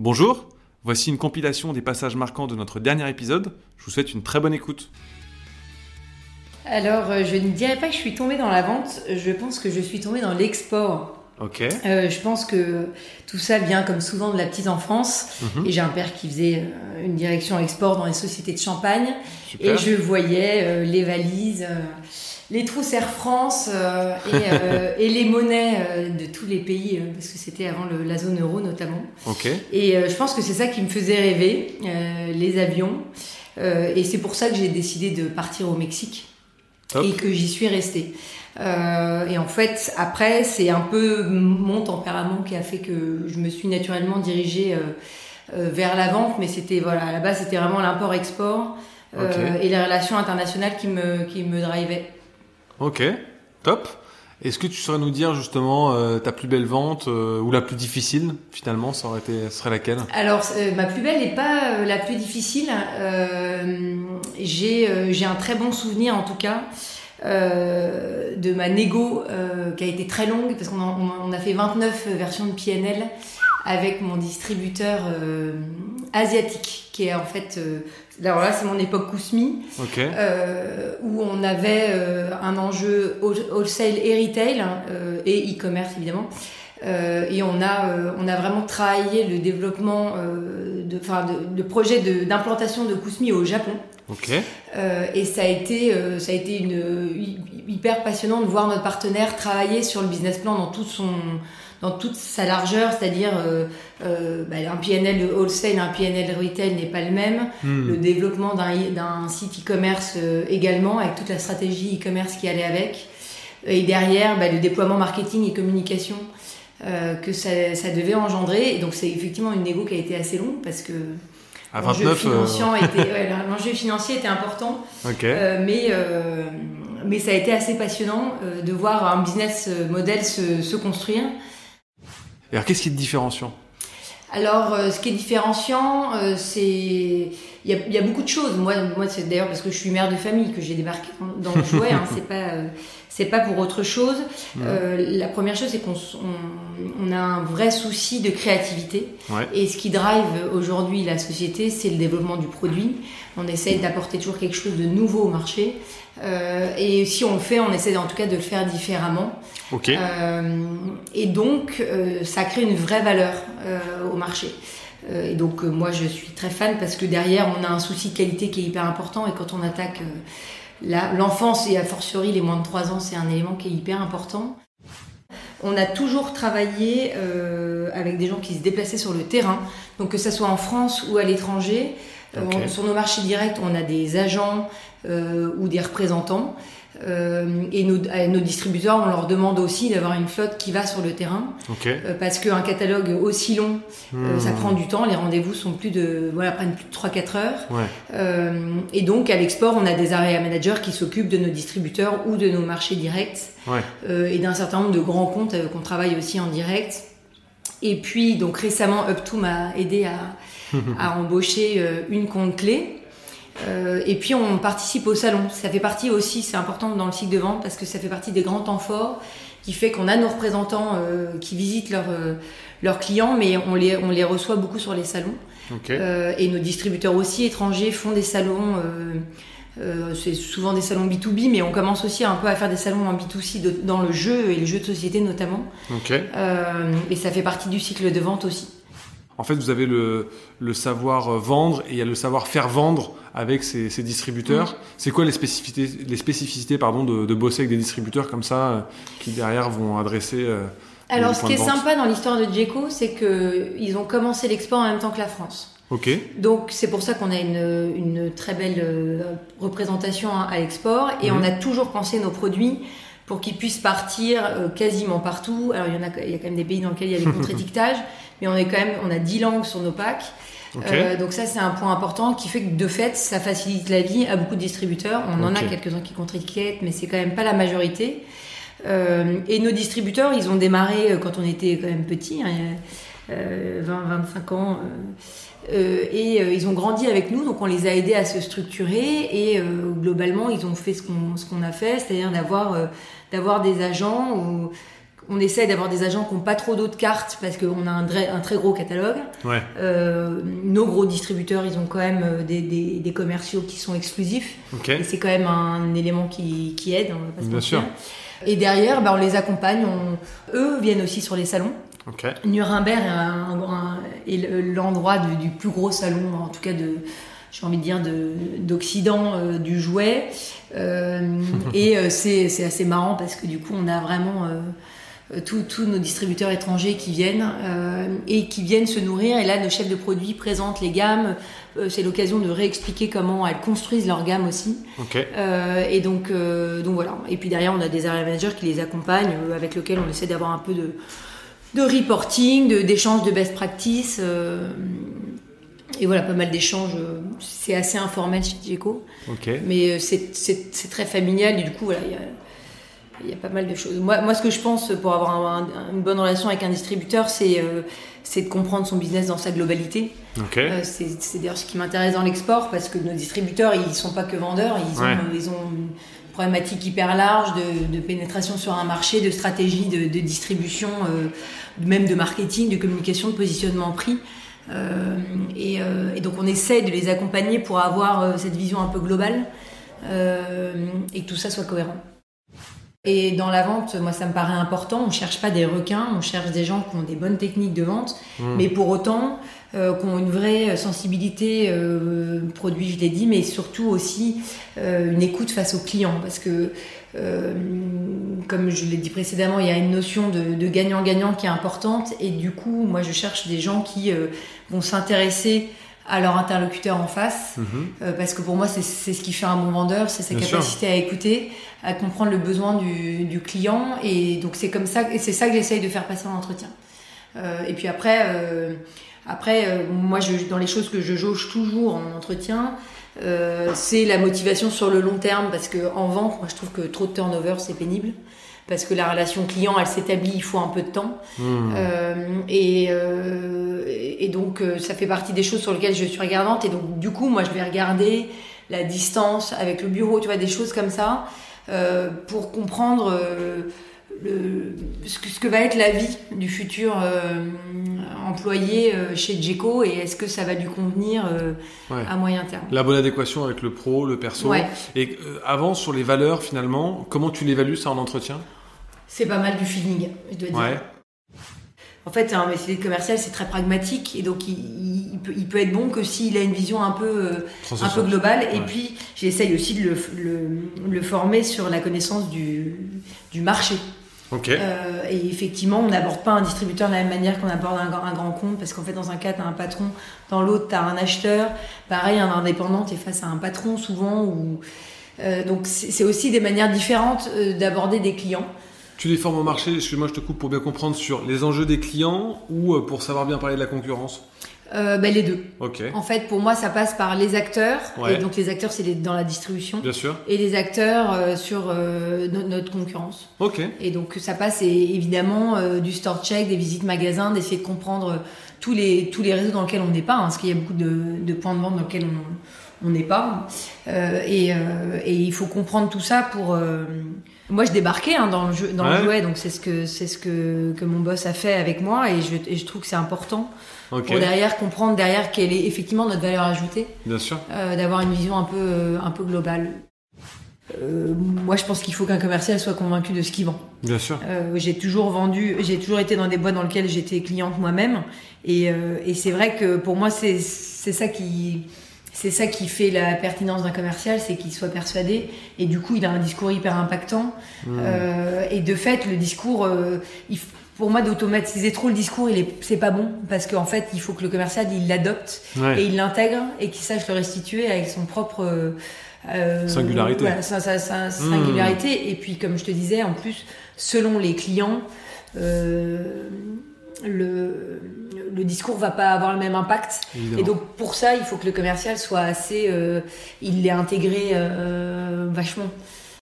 Bonjour, voici une compilation des passages marquants de notre dernier épisode. Je vous souhaite une très bonne écoute. Alors, euh, je ne dirais pas que je suis tombée dans la vente, je pense que je suis tombée dans l'export. Euh, je pense que tout ça vient comme souvent de la petite enfance. Mhm. Et j'ai un père qui faisait euh, une direction export dans les sociétés de champagne. Super. Et je voyais euh, les valises, euh, les trousses Air France et, et les monnaies de tous les pays, parce que c'était avant le- la zone euro notamment. Et je pense que c'est ça qui me faisait rêver, les avions. Et c'est pour ça que j'ai décidé de partir au Mexique Et que j'y suis restée. Euh, et en fait, après, c'est un peu mon tempérament qui a fait que je me suis naturellement dirigée euh, euh, vers la vente, mais c'était voilà, à la base, c'était vraiment l'import-export euh, et les relations internationales qui me qui me drivaient. Ok. Top. Est-ce que tu saurais nous dire justement euh, ta plus belle vente euh, ou la plus difficile finalement Ça aurait été, serait laquelle? Alors, euh, ma plus belle n'est pas euh, la plus difficile. Euh, j'ai j'ai un très bon souvenir, en tout cas, de ma négo qui a été très longue, parce qu'on a, on a- on a fait 29 versions de PNL avec mon distributeur euh, asiatique, qui est en fait... euh, alors là, c'est mon époque Kousmi, euh, où on avait un enjeu whole- wholesale et retail, euh, et e-commerce évidemment. Et on a, on a vraiment travaillé le développement de, enfin, de, de d'implantation de, Kousmi au Japon. Euh, et ça a été, euh, ça a été une, hyper passionnant de voir notre partenaire travailler sur le business plan dans tout son, dans toute sa largeur, c'est-à-dire euh, euh, bah, un PNL wholesale, un PNL retail n'est pas le même Hmm. le développement d'un site e-commerce euh, également, avec toute la stratégie e-commerce qui allait avec. Et derrière, bah, le déploiement marketing et communication que ça, ça devait engendrer. Et donc c'est effectivement une négo qui a été assez longue parce que l'enjeu 29. financier, ouais, financier était important, mais, mais ça a été assez passionnant de voir un business model se, se construire. Et alors qu'est-ce qui te différencie Alors, euh, ce qui est différenciant, euh, c'est il y a, il y a beaucoup de choses. Moi, moi, c'est d'ailleurs parce que je suis mère de famille que j'ai débarqué dans, dans le jouet. hein. c'est pas euh, c'est pas pour autre chose. Euh, la première chose, c'est qu'on s- on, on a un vrai souci de créativité. Ouais. Et ce qui drive aujourd'hui la société, c'est le développement du produit. On essaye d'apporter toujours quelque chose de nouveau au marché. Euh, et si on le fait, on essaie en tout cas de le faire différemment. Euh, et donc, ça crée une vraie valeur au marché. Et donc, moi, je suis très fan parce que derrière, on a un souci de qualité qui est hyper important. Et quand on attaque l'enfance et a fortiori les moins de 3 ans, c'est un élément qui est hyper important. On a toujours travaillé euh, avec des gens qui se déplaçaient sur le terrain, donc que ce soit en France ou à l'étranger. Euh, sur nos marchés directs, on a des agents euh, ou des représentants. Euh, et nos, à nos distributeurs, on leur demande aussi d'avoir une flotte qui va sur le terrain, Ok. euh, parce qu'un catalogue aussi long, euh, Hmm. ça prend du temps. Les rendez-vous sont plus de, voilà, prennent plus de 3-4 heures. Ouais. Euh, et donc, à l'export, on a des area managers qui s'occupent de nos distributeurs ou de nos marchés directs Ouais. et d'un certain nombre de grands comptes qu'on travaille aussi en direct. Et puis, donc récemment, Up2 m'a aidé à, à embaucher une compte clé. Euh, et puis, on participe au salon. Ça fait partie aussi, c'est important dans le cycle de vente parce que ça fait partie des grands temps forts qui fait qu'on a nos représentants euh, qui visitent leurs euh, leurs clients, mais on les, on les reçoit beaucoup sur les salons. Ok. Euh, et nos distributeurs aussi étrangers font des salons. euh, euh, c'est souvent des salons B2B, mais on commence aussi un peu à faire des salons en B2C de- dans le jeu et les jeux de société notamment. Ok. Euh, et ça fait partie du cycle de vente aussi. En fait, vous avez le, le savoir euh, vendre et il y a le savoir faire vendre avec ces, ces distributeurs. C'est quoi les spécificités, les spécificités pardon, de, de bosser avec des distributeurs comme ça euh, qui derrière vont adresser euh, Alors, ce qui est sympa dans l'histoire de Djeco, c'est que ils ont commencé l'export en même temps que la France. Ok. Donc, c'est pour ça qu'on a une, une très belle représentation à à l'export et Mhm. on a toujours pensé nos produits pour qu'ils puissent partir quasiment partout. Alors, il y en a, il y a quand même des pays dans lesquels il y a des contre-étiquetages, mais on est quand même, on a 10 langues sur nos packs. Euh, donc ça, c'est un point important qui fait que de fait, ça facilite la vie à beaucoup de distributeurs. On en a quelques-uns qui contre-étiquettent, mais c'est quand même pas la majorité. Euh, et nos distributeurs, ils ont démarré euh, quand on était quand même petits, hein, euh, 20-25 ans. euh, et euh, ils ont grandi avec nous, donc on les a aidés à se structurer et euh, globalement ils ont fait ce qu'on ce qu'on a fait, c'est-à-dire d'avoir d'avoir des agents ou on essaie d'avoir des agents qui n'ont pas trop d'autres cartes parce qu'on a un, un, très gros catalogue. Ouais. Euh, nos gros distributeurs, ils ont quand même euh, des, des, des commerciaux qui sont exclusifs. Et c'est quand même un élément qui, qui aide. On va pas se Bien sûr. Et derrière, bah, on les accompagne. On... Eux viennent aussi sur les salons. Nuremberg est, l'endroit du, du plus gros salon, en tout cas de, j'ai envie de dire, de- d'Occident euh, du jouet. Euh, et c'est assez marrant parce que du coup, on a vraiment tous tous nos distributeurs étrangers qui viennent euh, et qui viennent se nourrir. Et là, nos chefs de produits présentent les gammes. Euh, c'est l'occasion de réexpliquer comment elles construisent leur gamme aussi. Euh, et donc, euh, donc voilà. Et puis derrière, on a des area managers qui les accompagnent, euh, avec lesquels on essaie d'avoir un peu de, de reporting, de- d'échanges de, best practice. euh, et voilà, pas mal d'échanges. euh, C'est assez informel chez Ok. mais euh, c'est très familial. Et du coup, voilà, il y a, il y a pas mal de choses. Moi, moi, ce que je pense pour avoir un- un- une bonne relation avec un distributeur, c'est euh, c'est de comprendre son business dans sa globalité. Euh, c'est d'ailleurs ce qui m'intéresse dans l'export parce que nos distributeurs, ils sont pas que vendeurs, ils ont, ils ont une problématique hyper large de, de pénétration sur un marché, de stratégie de, de distribution, euh, même de marketing, de communication, de positionnement prix. Et, et donc on essaie de les accompagner pour avoir cette vision un peu globale et que tout ça soit cohérent. Et dans la vente, moi ça me paraît important, on cherche pas des requins, on cherche des gens qui ont des bonnes techniques de vente, Hmm. mais pour autant euh, qui ont une vraie sensibilité euh, produit, je l'ai dit, mais surtout aussi euh, une écoute face aux clients, parce que euh, comme je l'ai dit précédemment, il y a une notion de gagnant-gagnant qui est importante, et du coup, moi je cherche des gens qui euh, vont s'intéresser à leur interlocuteur en face, Mhm. euh, parce que pour moi, c'est ce qui fait un bon vendeur, c'est sa Bien sûr. capacité à écouter, à comprendre le besoin du, du client, et donc c'est comme ça, et c'est ça que j'essaye de faire passer en entretien. Euh, et puis après, euh, après, moi, je, dans les choses que je jauge toujours en entretien, c'est la motivation sur le long terme, parce que en vente, moi, je trouve que trop de turnover, c'est pénible. Parce que la relation client, elle s'établit, il faut un peu de temps. Hmm. Euh, et, euh, et donc, euh, ça fait partie des choses sur lesquelles je suis regardante. Et donc, du coup, moi, je vais regarder la distance avec le bureau, tu vois, des choses comme ça, euh, pour comprendre euh, le, ce, que, ce que va être la vie du futur employé chez Djeco et est-ce que ça va lui convenir Ouais. à moyen terme. La bonne adéquation avec le pro, le perso. Ouais. Et avant, sur les valeurs, finalement, comment tu l'évalues ça en entretien? C'est pas mal du feeling, je dois dire. Ouais. En fait, un métier commercial, c'est très pragmatique et donc il, il- il peut, il peut être bon que s'il a une vision un peu, euh, un peu globale. Et puis, j'essaye aussi de le, le, le former sur la connaissance du, du marché. Ok. Euh, et effectivement, on n'aborde pas un distributeur de la même manière qu'on aborde un, grand- un grand compte, parce qu'en fait, dans un cas, tu as un patron, dans l'autre, tu as un acheteur. Pareil, un indépendant, tu es face à un patron souvent. Ou... Euh, donc, c'est c'est aussi des manières différentes euh, d'aborder des clients. Tu les formes au marché, excuse-moi, je te coupe pour bien comprendre sur les enjeux des clients ou euh, pour savoir bien parler de la concurrence Euh, ben, les deux. Ok. En fait, pour moi, ça passe par les acteurs. Ouais. Et donc, les acteurs, c'est dans la distribution. Bien sûr. Et les acteurs euh, sur euh, no- notre concurrence. Ok. Et donc ça passe et, évidemment du store check, des visites magasins, d'essayer de comprendre tous les, tous les réseaux dans lesquels on n'est pas, hein, parce qu'il y a beaucoup de, de points de vente dans lesquels on n'est pas. Et, et il faut comprendre tout ça pour... Moi, je débarquais hein, dans le jeu, dans Ouais. le jouet, donc c'est ce que c'est ce que, que mon boss a fait avec moi, et je, et je trouve que c'est important pour derrière comprendre derrière quelle est effectivement notre valeur ajoutée Bien sûr. euh, d'avoir une vision un peu, euh, un peu globale. Euh, moi, je pense qu'il faut qu'un commercial soit convaincu de ce qu'il vend. Bien sûr. Euh, j'ai toujours vendu, j'ai toujours été dans des boîtes dans lesquelles j'étais cliente moi-même, et, et c'est vrai que pour moi, c'est c'est ça qui c'est ça qui fait la pertinence d'un commercial, c'est qu'il soit persuadé, et du coup, il a un discours hyper impactant. Hmm. Euh, et de fait, le discours, euh, il pour moi, d'automatiser trop le discours, il est, c'est pas bon parce qu'en fait, il faut que le commercial il l'adopte Ouais. et il l'intègre et qu'il sache le restituer avec son propre euh, euh, Singularité. voilà, sa, sa- sa Hmm. singularité. Et puis, comme je te disais, en plus, selon les clients, euh, le, le discours va pas avoir le même impact. Évidemment. Et donc pour ça, il faut que le commercial soit assez, euh, il l'ait intégré euh, vachement.